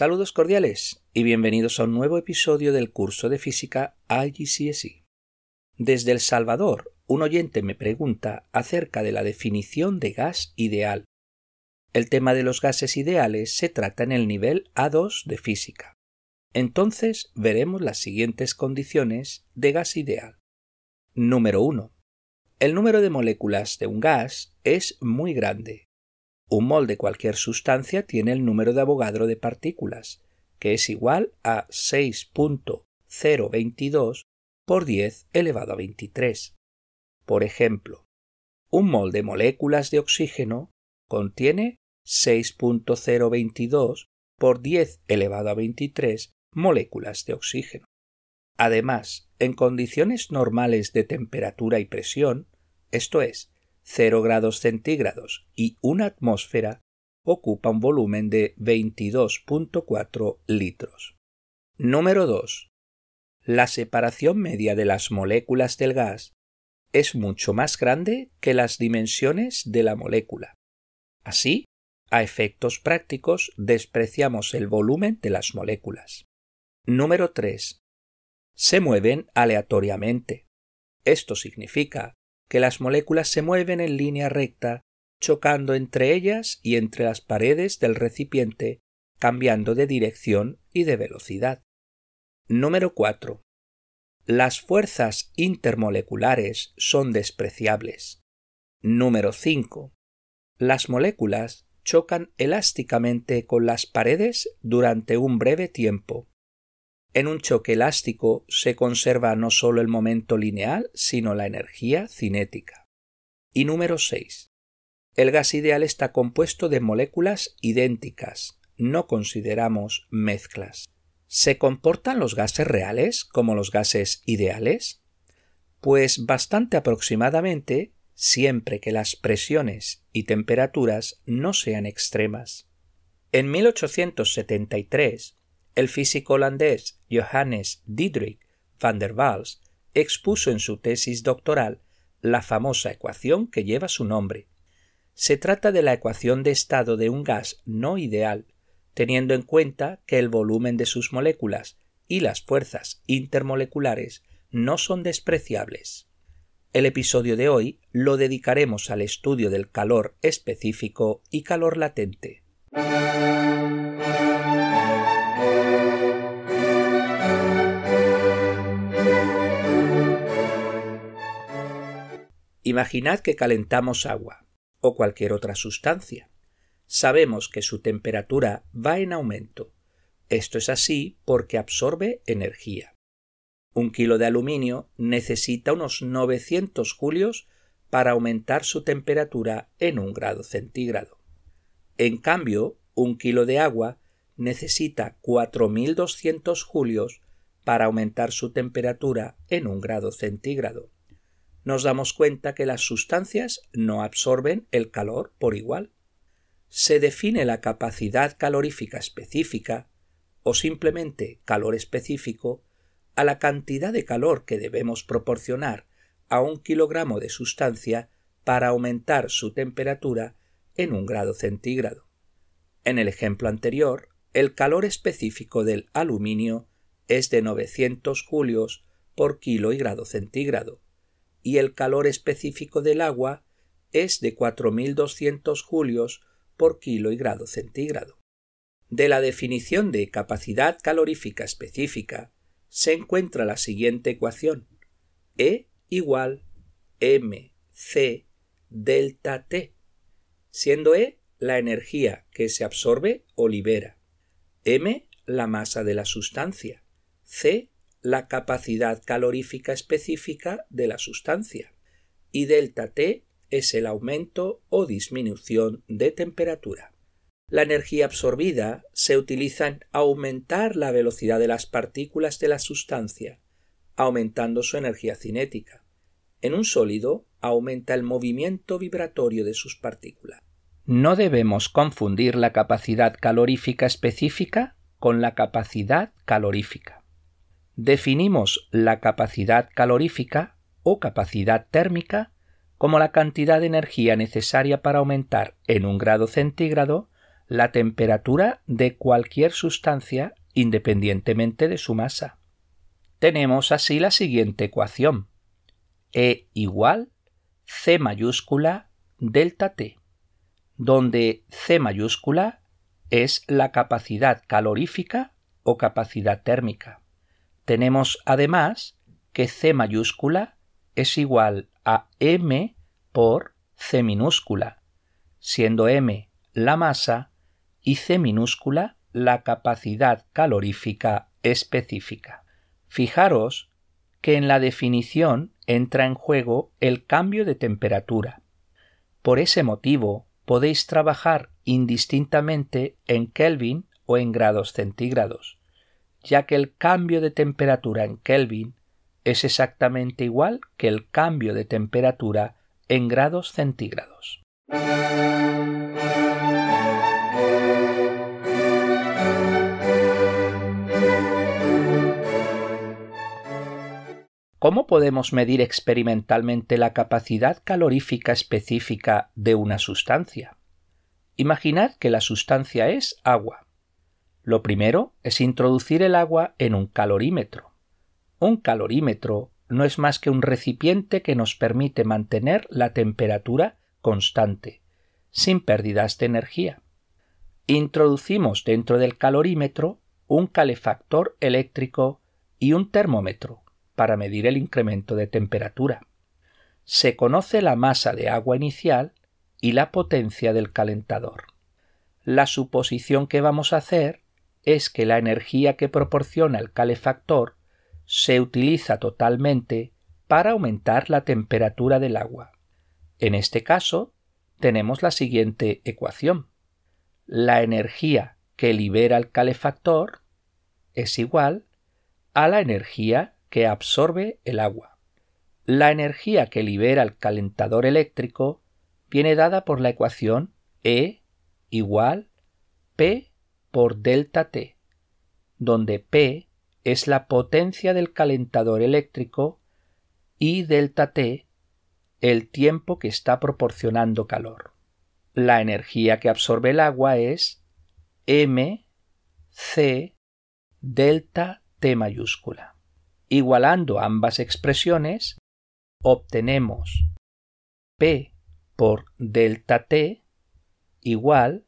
Saludos cordiales y bienvenidos a un nuevo episodio del curso de física IGCSE. Desde El Salvador, un oyente me pregunta acerca de la definición de gas ideal. El tema de los gases ideales se trata en el nivel A2 de física. Entonces veremos las siguientes condiciones de gas ideal. Número 1. El número de moléculas de un gas es muy grande, un mol de cualquier sustancia tiene el número de Avogadro de partículas, que es igual a 6.022 por 10 elevado a 23. Por ejemplo, un mol de moléculas de oxígeno contiene 6.022 por 10 elevado a 23 moléculas de oxígeno. Además, en condiciones normales de temperatura y presión, esto es, 0 grados centígrados y una atmósfera ocupa un volumen de 22.4 litros. Número 2. La separación media de las moléculas del gas es mucho más grande que las dimensiones de la molécula. Así, a efectos prácticos, despreciamos el volumen de las moléculas. Número 3. Se mueven aleatoriamente. Esto significa que las moléculas se mueven en línea recta, chocando entre ellas y entre las paredes del recipiente, cambiando de dirección y de velocidad. Número 4. Las fuerzas intermoleculares son despreciables. Número 5. Las moléculas chocan elásticamente con las paredes durante un breve tiempo, en un choque elástico se conserva no solo el momento lineal, sino la energía cinética. Y número 6. El gas ideal está compuesto de moléculas idénticas, no consideramos mezclas. ¿Se comportan los gases reales como los gases ideales? Pues bastante aproximadamente siempre que las presiones y temperaturas no sean extremas. En 1873, el físico holandés Johannes Diederik van der Waals expuso en su tesis doctoral la famosa ecuación que lleva su nombre. Se trata de la ecuación de estado de un gas no ideal, teniendo en cuenta que el volumen de sus moléculas y las fuerzas intermoleculares no son despreciables. El episodio de hoy lo dedicaremos al estudio del calor específico y calor latente. Imaginad que calentamos agua o cualquier otra sustancia. Sabemos que su temperatura va en aumento. Esto es así porque absorbe energía. Un kilo de aluminio necesita unos 900 julios para aumentar su temperatura en un grado centígrado. En cambio, un kilo de agua necesita 4.200 julios para aumentar su temperatura en un grado centígrado nos damos cuenta que las sustancias no absorben el calor por igual. Se define la capacidad calorífica específica o simplemente calor específico a la cantidad de calor que debemos proporcionar a un kilogramo de sustancia para aumentar su temperatura en un grado centígrado. En el ejemplo anterior, el calor específico del aluminio es de 900 julios por kilo y grado centígrado, y el calor específico del agua es de 4.200 julios por kilo y grado centígrado. De la definición de capacidad calorífica específica se encuentra la siguiente ecuación E igual mc delta T, siendo E la energía que se absorbe o libera, m la masa de la sustancia, c la capacidad calorífica específica de la sustancia y delta T es el aumento o disminución de temperatura. La energía absorbida se utiliza en aumentar la velocidad de las partículas de la sustancia, aumentando su energía cinética. En un sólido aumenta el movimiento vibratorio de sus partículas. No debemos confundir la capacidad calorífica específica con la capacidad calorífica definimos la capacidad calorífica o capacidad térmica como la cantidad de energía necesaria para aumentar en un grado centígrado la temperatura de cualquier sustancia independientemente de su masa. Tenemos así la siguiente ecuación. E igual C mayúscula delta T, donde C mayúscula es la capacidad calorífica o capacidad térmica. Tenemos además que C mayúscula es igual a M por C minúscula, siendo M la masa y C minúscula la capacidad calorífica específica. Fijaros que en la definición entra en juego el cambio de temperatura. Por ese motivo podéis trabajar indistintamente en Kelvin o en grados centígrados, ya que el cambio de temperatura en Kelvin es exactamente igual que el cambio de temperatura en grados centígrados. ¿Cómo podemos medir experimentalmente la capacidad calorífica específica de una sustancia? Imaginad que la sustancia es agua. Lo primero es introducir el agua en un calorímetro. Un calorímetro no es más que un recipiente que nos permite mantener la temperatura constante, sin pérdidas de energía. Introducimos dentro del calorímetro un calefactor eléctrico y un termómetro para medir el incremento de temperatura. Se conoce la masa de agua inicial y la potencia del calentador. La suposición que vamos a hacer es que la energía que proporciona el calefactor se utiliza totalmente para aumentar la temperatura del agua. En este caso, tenemos la siguiente ecuación. La energía que libera el calefactor es igual a la energía que absorbe el agua. La energía que libera el calentador eléctrico viene dada por la ecuación E igual P por delta T, donde P es la potencia del calentador eléctrico y delta T el tiempo que está proporcionando calor. La energía que absorbe el agua es m c delta T mayúscula. Igualando ambas expresiones, obtenemos P por delta T igual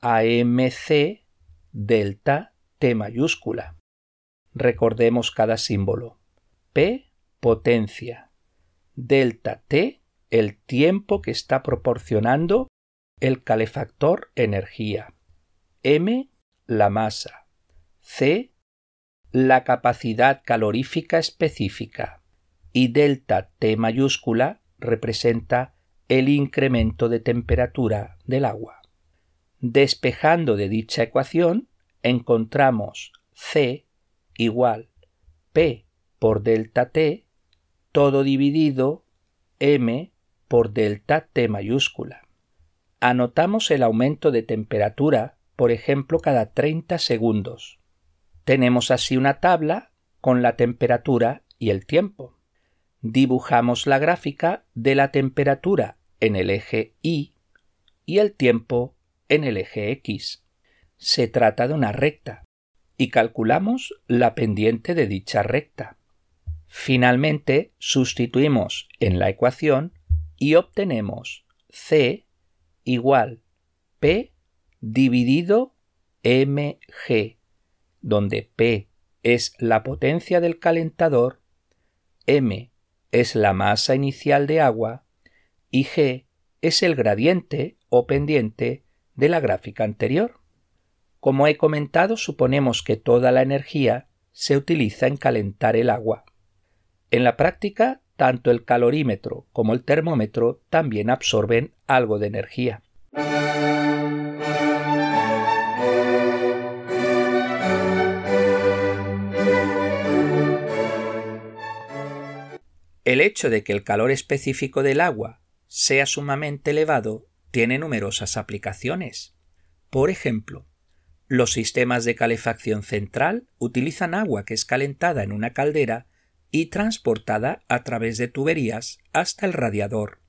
a mc delta T mayúscula. Recordemos cada símbolo. P potencia. Delta T el tiempo que está proporcionando el calefactor energía. M la masa. C la capacidad calorífica específica y delta T mayúscula representa el incremento de temperatura del agua. Despejando de dicha ecuación, encontramos C igual P por delta T, todo dividido M por delta T mayúscula. Anotamos el aumento de temperatura, por ejemplo, cada 30 segundos tenemos así una tabla con la temperatura y el tiempo. Dibujamos la gráfica de la temperatura en el eje Y y el tiempo en el eje X. Se trata de una recta y calculamos la pendiente de dicha recta. Finalmente, sustituimos en la ecuación y obtenemos C igual P dividido mg donde P es la potencia del calentador, M es la masa inicial de agua y G es el gradiente o pendiente de la gráfica anterior. Como he comentado, suponemos que toda la energía se utiliza en calentar el agua. En la práctica, tanto el calorímetro como el termómetro también absorben algo de energía. El hecho de que el calor específico del agua sea sumamente elevado tiene numerosas aplicaciones. Por ejemplo, los sistemas de calefacción central utilizan agua que es calentada en una caldera y transportada a través de tuberías hasta el radiador,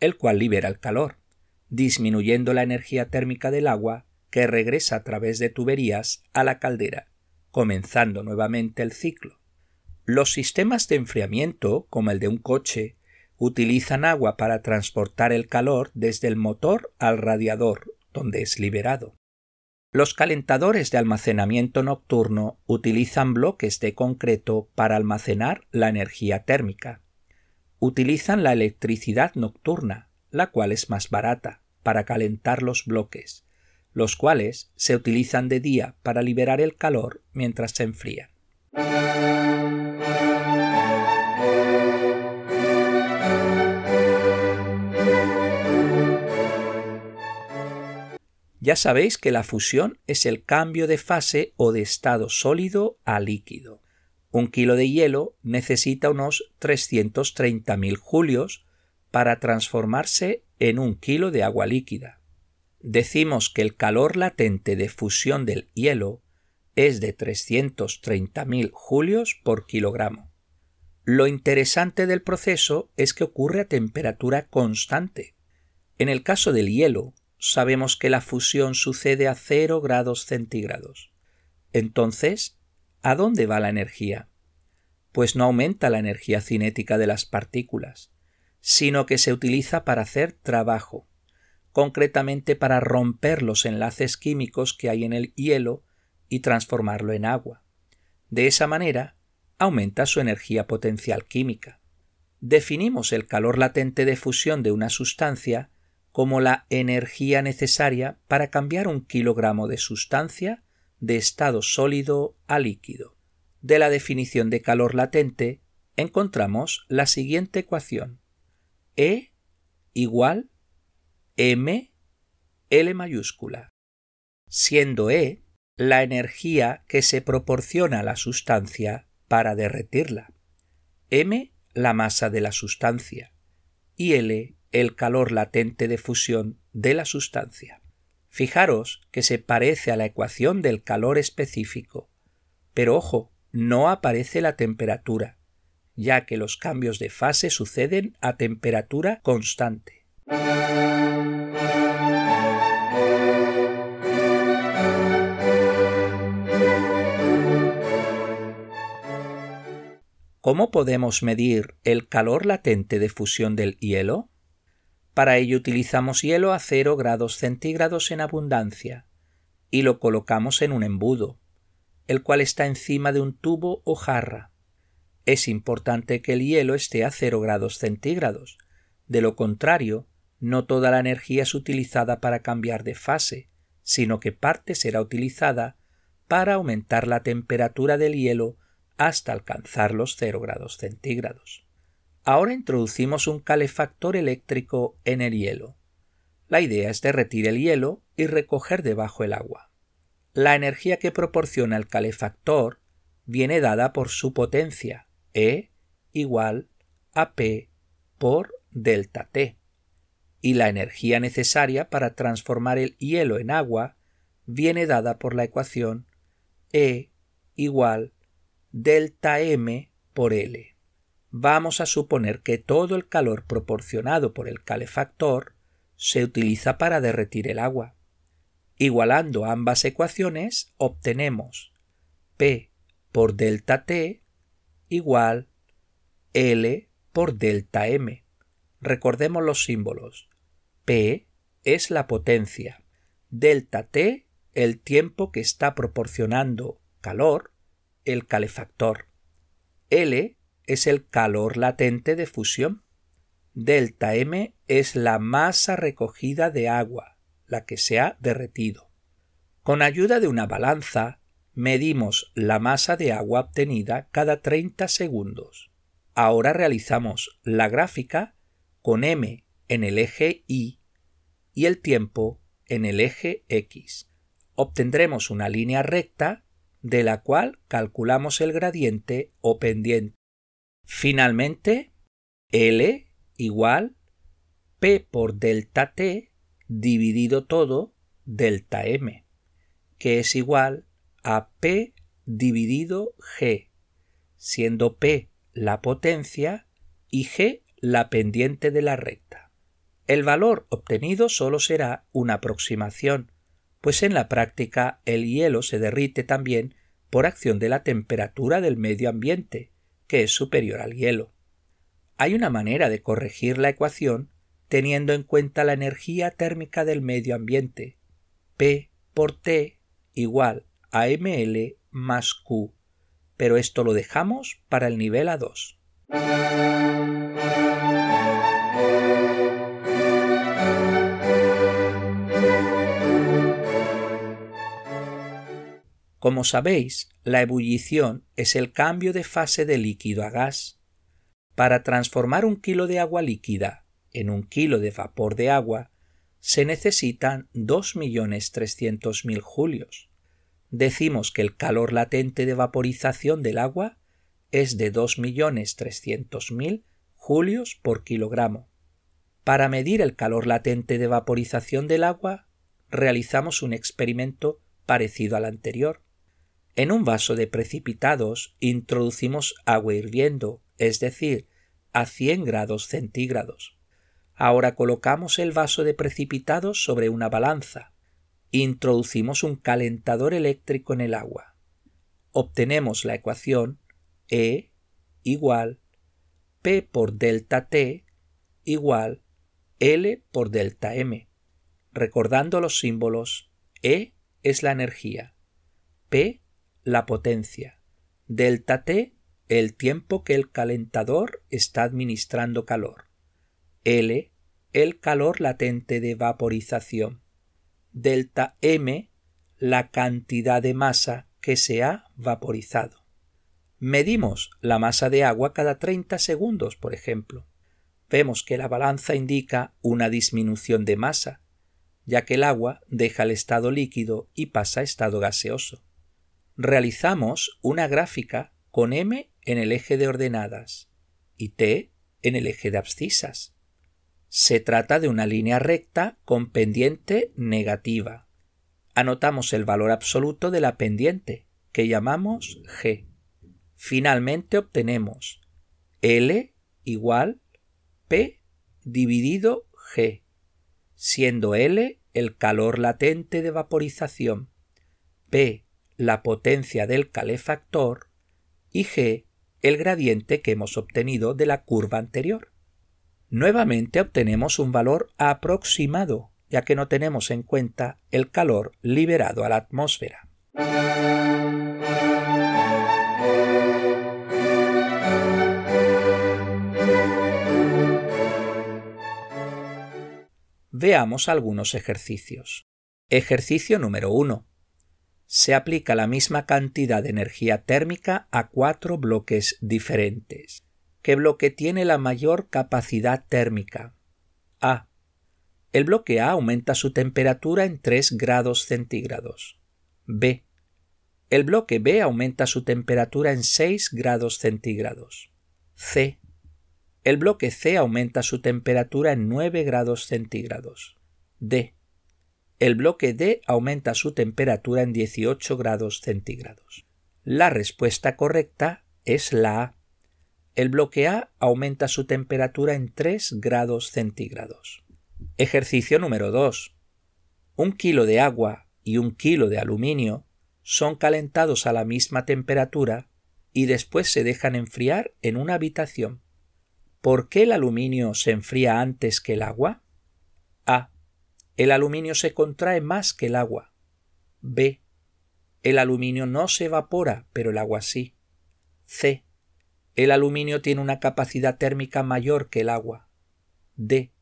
el cual libera el calor, disminuyendo la energía térmica del agua que regresa a través de tuberías a la caldera, comenzando nuevamente el ciclo. Los sistemas de enfriamiento, como el de un coche, utilizan agua para transportar el calor desde el motor al radiador, donde es liberado. Los calentadores de almacenamiento nocturno utilizan bloques de concreto para almacenar la energía térmica. Utilizan la electricidad nocturna, la cual es más barata, para calentar los bloques, los cuales se utilizan de día para liberar el calor mientras se enfrían. Ya sabéis que la fusión es el cambio de fase o de estado sólido a líquido. Un kilo de hielo necesita unos 330.000 julios para transformarse en un kilo de agua líquida. Decimos que el calor latente de fusión del hielo es de 330.000 julios por kilogramo. Lo interesante del proceso es que ocurre a temperatura constante. En el caso del hielo, sabemos que la fusión sucede a 0 grados centígrados. Entonces, ¿a dónde va la energía? Pues no aumenta la energía cinética de las partículas, sino que se utiliza para hacer trabajo, concretamente para romper los enlaces químicos que hay en el hielo y transformarlo en agua. De esa manera, aumenta su energía potencial química. Definimos el calor latente de fusión de una sustancia como la energía necesaria para cambiar un kilogramo de sustancia de estado sólido a líquido. De la definición de calor latente encontramos la siguiente ecuación. E igual m L mayúscula, siendo E la energía que se proporciona a la sustancia para derretirla, m la masa de la sustancia y L el calor latente de fusión de la sustancia. Fijaros que se parece a la ecuación del calor específico, pero ojo, no aparece la temperatura, ya que los cambios de fase suceden a temperatura constante. ¿Cómo podemos medir el calor latente de fusión del hielo? Para ello utilizamos hielo a 0 grados centígrados en abundancia y lo colocamos en un embudo, el cual está encima de un tubo o jarra. Es importante que el hielo esté a 0 grados centígrados, de lo contrario, no toda la energía es utilizada para cambiar de fase, sino que parte será utilizada para aumentar la temperatura del hielo hasta alcanzar los 0 grados centígrados. Ahora introducimos un calefactor eléctrico en el hielo. La idea es derretir el hielo y recoger debajo el agua. La energía que proporciona el calefactor viene dada por su potencia, E igual a P por delta T, y la energía necesaria para transformar el hielo en agua viene dada por la ecuación E igual delta M por L vamos a suponer que todo el calor proporcionado por el calefactor se utiliza para derretir el agua. Igualando ambas ecuaciones, obtenemos P por delta T igual L por delta M. Recordemos los símbolos. P es la potencia, delta T el tiempo que está proporcionando calor el calefactor. L es el calor latente de fusión. Delta M es la masa recogida de agua, la que se ha derretido. Con ayuda de una balanza, medimos la masa de agua obtenida cada 30 segundos. Ahora realizamos la gráfica con M en el eje Y y el tiempo en el eje X. Obtendremos una línea recta de la cual calculamos el gradiente o pendiente. Finalmente, L igual P por delta T dividido todo delta M, que es igual a P dividido G, siendo P la potencia y G la pendiente de la recta. El valor obtenido solo será una aproximación, pues en la práctica el hielo se derrite también por acción de la temperatura del medio ambiente, que es superior al hielo. Hay una manera de corregir la ecuación teniendo en cuenta la energía térmica del medio ambiente, P por T igual a ml más Q, pero esto lo dejamos para el nivel A2. Como sabéis, la ebullición es el cambio de fase de líquido a gas. Para transformar un kilo de agua líquida en un kilo de vapor de agua, se necesitan 2.300.000 julios. Decimos que el calor latente de vaporización del agua es de 2.300.000 julios por kilogramo. Para medir el calor latente de vaporización del agua, realizamos un experimento parecido al anterior. En un vaso de precipitados introducimos agua hirviendo, es decir, a 100 grados centígrados. Ahora colocamos el vaso de precipitados sobre una balanza. Introducimos un calentador eléctrico en el agua. Obtenemos la ecuación E igual P por delta T igual L por delta M. Recordando los símbolos, E es la energía, P la potencia. Delta T, el tiempo que el calentador está administrando calor. L, el calor latente de vaporización. Delta M, la cantidad de masa que se ha vaporizado. Medimos la masa de agua cada 30 segundos, por ejemplo. Vemos que la balanza indica una disminución de masa, ya que el agua deja el estado líquido y pasa a estado gaseoso realizamos una gráfica con M en el eje de ordenadas y T en el eje de abscisas. Se trata de una línea recta con pendiente negativa. Anotamos el valor absoluto de la pendiente, que llamamos G. Finalmente obtenemos L igual P dividido G, siendo L el calor latente de vaporización, P la potencia del calefactor y g el gradiente que hemos obtenido de la curva anterior. Nuevamente obtenemos un valor aproximado, ya que no tenemos en cuenta el calor liberado a la atmósfera. Veamos algunos ejercicios. Ejercicio número 1 se aplica la misma cantidad de energía térmica a cuatro bloques diferentes. ¿Qué bloque tiene la mayor capacidad térmica? A. El bloque A aumenta su temperatura en 3 grados centígrados. B. El bloque B aumenta su temperatura en 6 grados centígrados. C. El bloque C aumenta su temperatura en 9 grados centígrados. D el bloque D aumenta su temperatura en 18 grados centígrados. La respuesta correcta es la A. El bloque A aumenta su temperatura en 3 grados centígrados. Ejercicio número 2. Un kilo de agua y un kilo de aluminio son calentados a la misma temperatura y después se dejan enfriar en una habitación. ¿Por qué el aluminio se enfría antes que el agua? A el aluminio se contrae más que el agua. B. El aluminio no se evapora, pero el agua sí. C. El aluminio tiene una capacidad térmica mayor que el agua. D.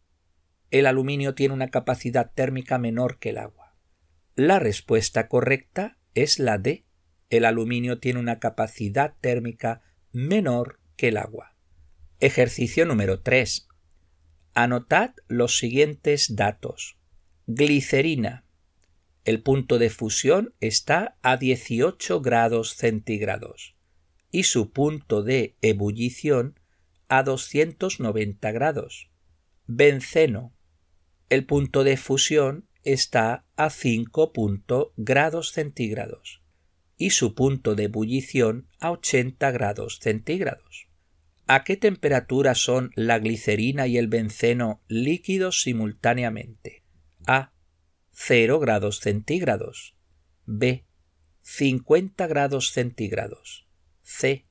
El aluminio tiene una capacidad térmica menor que el agua. La respuesta correcta es la D. El aluminio tiene una capacidad térmica menor que el agua. Ejercicio número 3. Anotad los siguientes datos. Glicerina. El punto de fusión está a 18 grados centígrados y su punto de ebullición a 290 grados. Benceno. El punto de fusión está a 5 grados centígrados y su punto de ebullición a 80 grados centígrados. ¿A qué temperatura son la glicerina y el benceno líquidos simultáneamente? A 0 grados centígrados. B. 50 grados centígrados. C.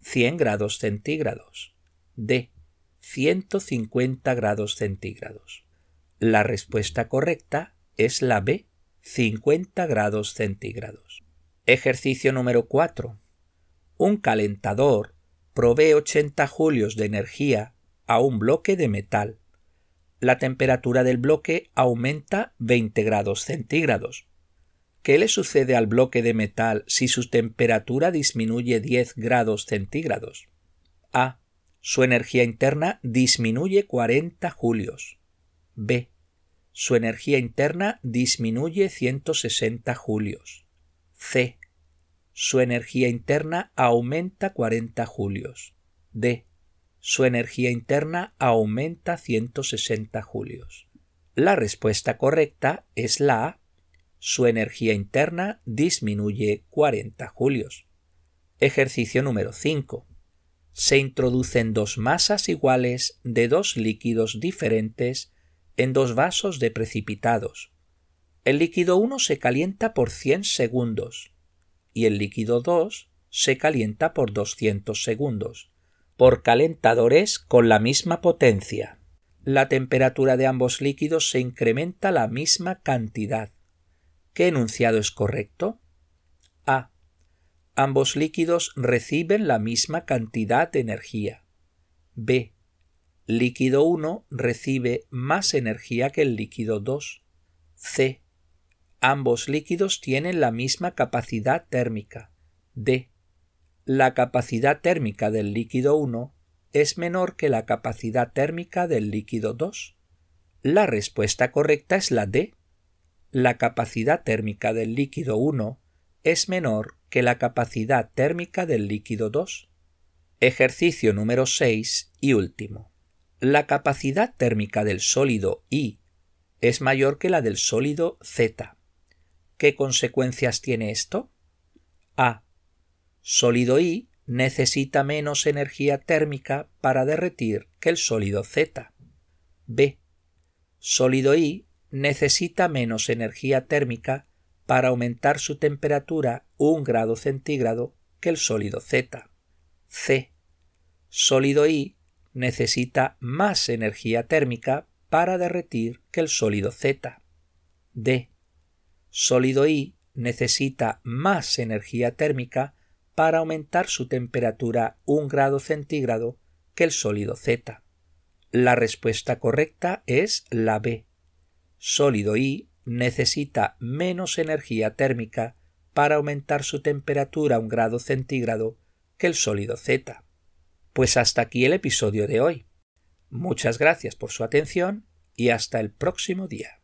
100 grados centígrados. D. 150 grados centígrados. La respuesta correcta es la B, 50 grados centígrados. Ejercicio número 4. Un calentador provee 80 julios de energía a un bloque de metal. La temperatura del bloque aumenta 20 grados centígrados. ¿Qué le sucede al bloque de metal si su temperatura disminuye 10 grados centígrados? A. Su energía interna disminuye 40 julios. B. Su energía interna disminuye 160 julios. C. Su energía interna aumenta 40 julios. D. Su energía interna aumenta 160 julios. La respuesta correcta es la A su energía interna disminuye 40 julios. Ejercicio número 5. Se introducen dos masas iguales de dos líquidos diferentes en dos vasos de precipitados. El líquido 1 se calienta por 100 segundos y el líquido 2 se calienta por 200 segundos, por calentadores con la misma potencia. La temperatura de ambos líquidos se incrementa la misma cantidad. ¿Qué enunciado es correcto? A. Ambos líquidos reciben la misma cantidad de energía. B. Líquido 1 recibe más energía que el líquido 2. C. Ambos líquidos tienen la misma capacidad térmica. D. La capacidad térmica del líquido 1 es menor que la capacidad térmica del líquido 2. La respuesta correcta es la D la capacidad térmica del líquido 1 es menor que la capacidad térmica del líquido 2. Ejercicio número 6 y último. La capacidad térmica del sólido I es mayor que la del sólido Z. ¿Qué consecuencias tiene esto? A. Sólido I necesita menos energía térmica para derretir que el sólido Z. B. Sólido I necesita menos energía térmica para aumentar su temperatura un grado centígrado que el sólido Z. C. Sólido I necesita más energía térmica para derretir que el sólido Z. D. Sólido I necesita más energía térmica para aumentar su temperatura un grado centígrado que el sólido Z. La respuesta correcta es la B sólido I necesita menos energía térmica para aumentar su temperatura un grado centígrado que el sólido Z. Pues hasta aquí el episodio de hoy. Muchas gracias por su atención y hasta el próximo día.